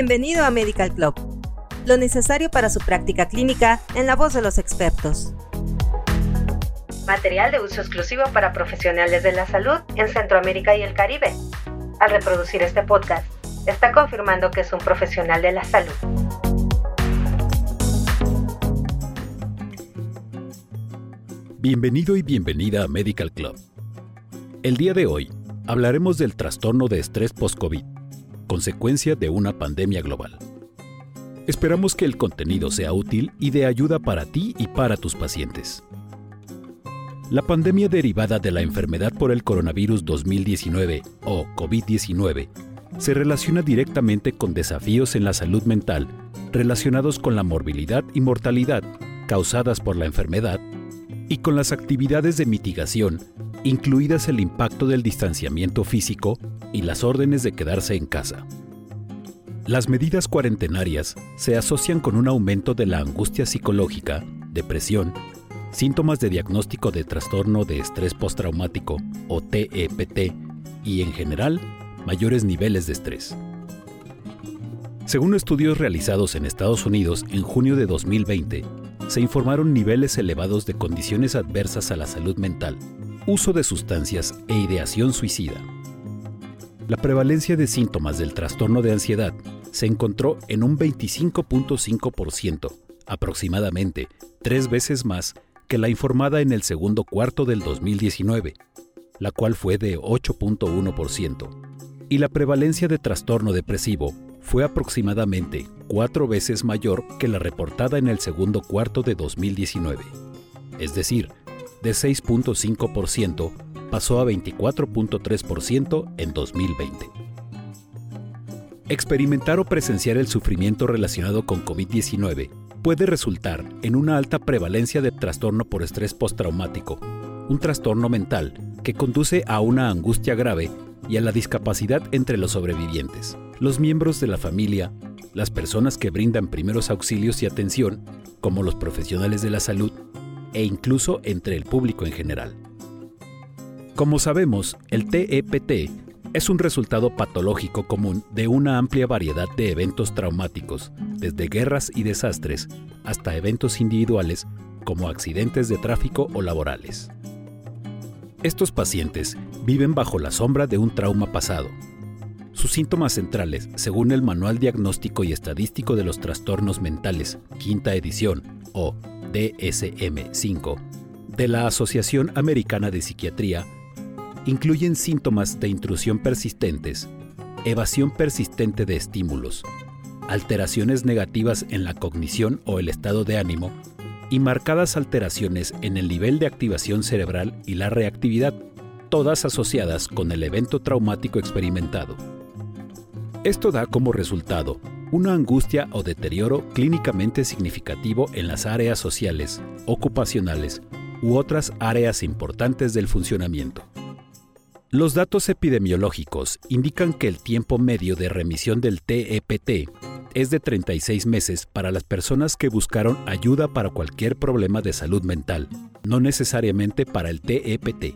Bienvenido a Medical Club, lo necesario para su práctica clínica en la voz de los expertos. Material de uso exclusivo para profesionales de la salud en Centroamérica y el Caribe. Al reproducir este podcast, está confirmando que es un profesional de la salud. Bienvenido y bienvenida a Medical Club. El día de hoy hablaremos del trastorno de estrés post-COVID consecuencia de una pandemia global. Esperamos que el contenido sea útil y de ayuda para ti y para tus pacientes. La pandemia derivada de la enfermedad por el coronavirus 2019 o COVID-19 se relaciona directamente con desafíos en la salud mental relacionados con la morbilidad y mortalidad causadas por la enfermedad y con las actividades de mitigación, incluidas el impacto del distanciamiento físico y las órdenes de quedarse en casa. Las medidas cuarentenarias se asocian con un aumento de la angustia psicológica, depresión, síntomas de diagnóstico de trastorno de estrés postraumático o TEPT y en general mayores niveles de estrés. Según estudios realizados en Estados Unidos en junio de 2020, se informaron niveles elevados de condiciones adversas a la salud mental, uso de sustancias e ideación suicida. La prevalencia de síntomas del trastorno de ansiedad se encontró en un 25.5%, aproximadamente tres veces más que la informada en el segundo cuarto del 2019, la cual fue de 8.1%, y la prevalencia de trastorno depresivo fue aproximadamente cuatro veces mayor que la reportada en el segundo cuarto de 2019, es decir, de 6.5% pasó a 24.3% en 2020. Experimentar o presenciar el sufrimiento relacionado con COVID-19 puede resultar en una alta prevalencia de trastorno por estrés postraumático, un trastorno mental que conduce a una angustia grave y a la discapacidad entre los sobrevivientes, los miembros de la familia, las personas que brindan primeros auxilios y atención, como los profesionales de la salud, e incluso entre el público en general. Como sabemos, el TEPT es un resultado patológico común de una amplia variedad de eventos traumáticos, desde guerras y desastres hasta eventos individuales como accidentes de tráfico o laborales. Estos pacientes viven bajo la sombra de un trauma pasado. Sus síntomas centrales, según el Manual Diagnóstico y Estadístico de los Trastornos Mentales, quinta edición, o DSM-5, de la Asociación Americana de Psiquiatría, incluyen síntomas de intrusión persistentes, evasión persistente de estímulos, alteraciones negativas en la cognición o el estado de ánimo y marcadas alteraciones en el nivel de activación cerebral y la reactividad, todas asociadas con el evento traumático experimentado. Esto da como resultado una angustia o deterioro clínicamente significativo en las áreas sociales, ocupacionales u otras áreas importantes del funcionamiento. Los datos epidemiológicos indican que el tiempo medio de remisión del TEPT es de 36 meses para las personas que buscaron ayuda para cualquier problema de salud mental, no necesariamente para el TEPT,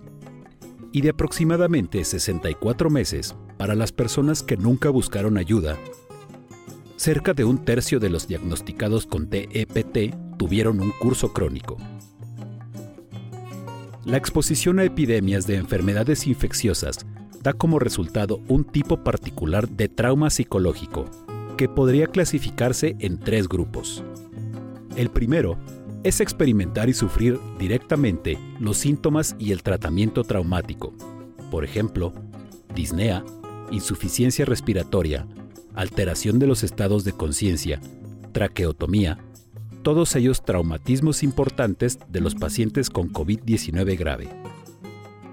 y de aproximadamente 64 meses para las personas que nunca buscaron ayuda. Cerca de un tercio de los diagnosticados con TEPT tuvieron un curso crónico. La exposición a epidemias de enfermedades infecciosas da como resultado un tipo particular de trauma psicológico, que podría clasificarse en tres grupos. El primero es experimentar y sufrir directamente los síntomas y el tratamiento traumático, por ejemplo, disnea, insuficiencia respiratoria, alteración de los estados de conciencia, traqueotomía, todos ellos traumatismos importantes de los pacientes con COVID-19 grave.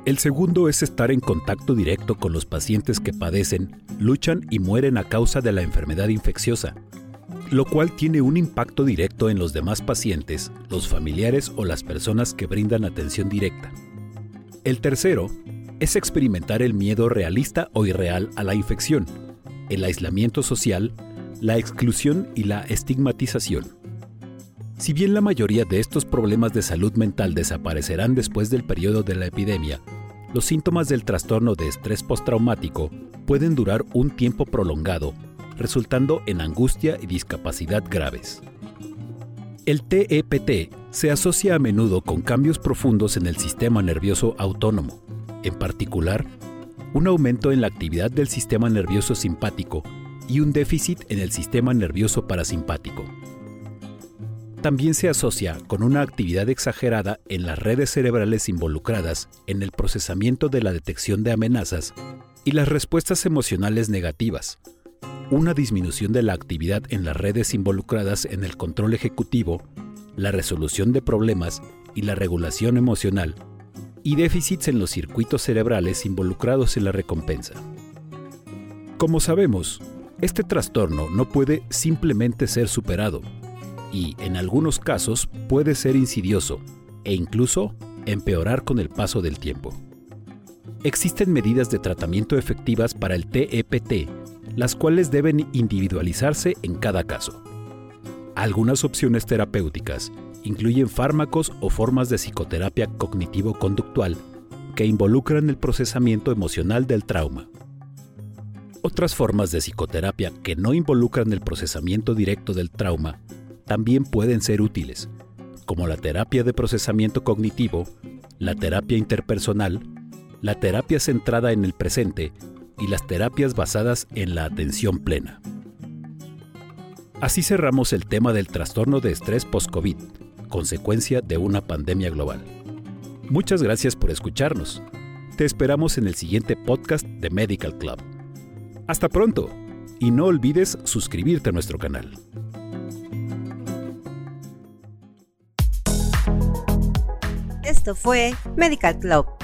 El segundo es estar en contacto directo con los pacientes que padecen, luchan y mueren a causa de la enfermedad infecciosa, lo cual tiene un impacto directo en los demás pacientes, los familiares o las personas que brindan atención directa. El tercero es experimentar el miedo realista o irreal a la infección, el aislamiento social, la exclusión y la estigmatización. Si bien la mayoría de estos problemas de salud mental desaparecerán después del periodo de la epidemia, los síntomas del trastorno de estrés postraumático pueden durar un tiempo prolongado resultando en angustia y discapacidad graves. El TEPT se asocia a menudo con cambios profundos en el sistema nervioso autónomo, en particular, un aumento en la actividad del sistema nervioso simpático y un déficit en el sistema nervioso parasimpático. También se asocia con una actividad exagerada en las redes cerebrales involucradas en el procesamiento de la detección de amenazas y las respuestas emocionales negativas, una disminución de la actividad en las redes involucradas en el control ejecutivo, la resolución de problemas y la regulación emocional, y déficits en los circuitos cerebrales involucrados en la recompensa. Como sabemos, este trastorno no puede simplemente ser superado y, en algunos casos, puede ser insidioso e incluso empeorar con el paso del tiempo. Existen medidas de tratamiento efectivas para el TEPT, las cuales deben individualizarse en cada caso. Algunas opciones terapéuticas incluyen fármacos o formas de psicoterapia cognitivo-conductual que involucran el procesamiento emocional del trauma. Otras formas de psicoterapia que no involucran el procesamiento directo del trauma también pueden ser útiles, como la terapia de procesamiento cognitivo, la terapia interpersonal, la terapia centrada en el presente y las terapias basadas en la atención plena. Así cerramos el tema del trastorno de estrés post-COVID, consecuencia de una pandemia global. Muchas gracias por escucharnos. Te esperamos en el siguiente podcast de Medical Club. Hasta pronto y no olvides suscribirte a nuestro canal. Esto fue Medical Club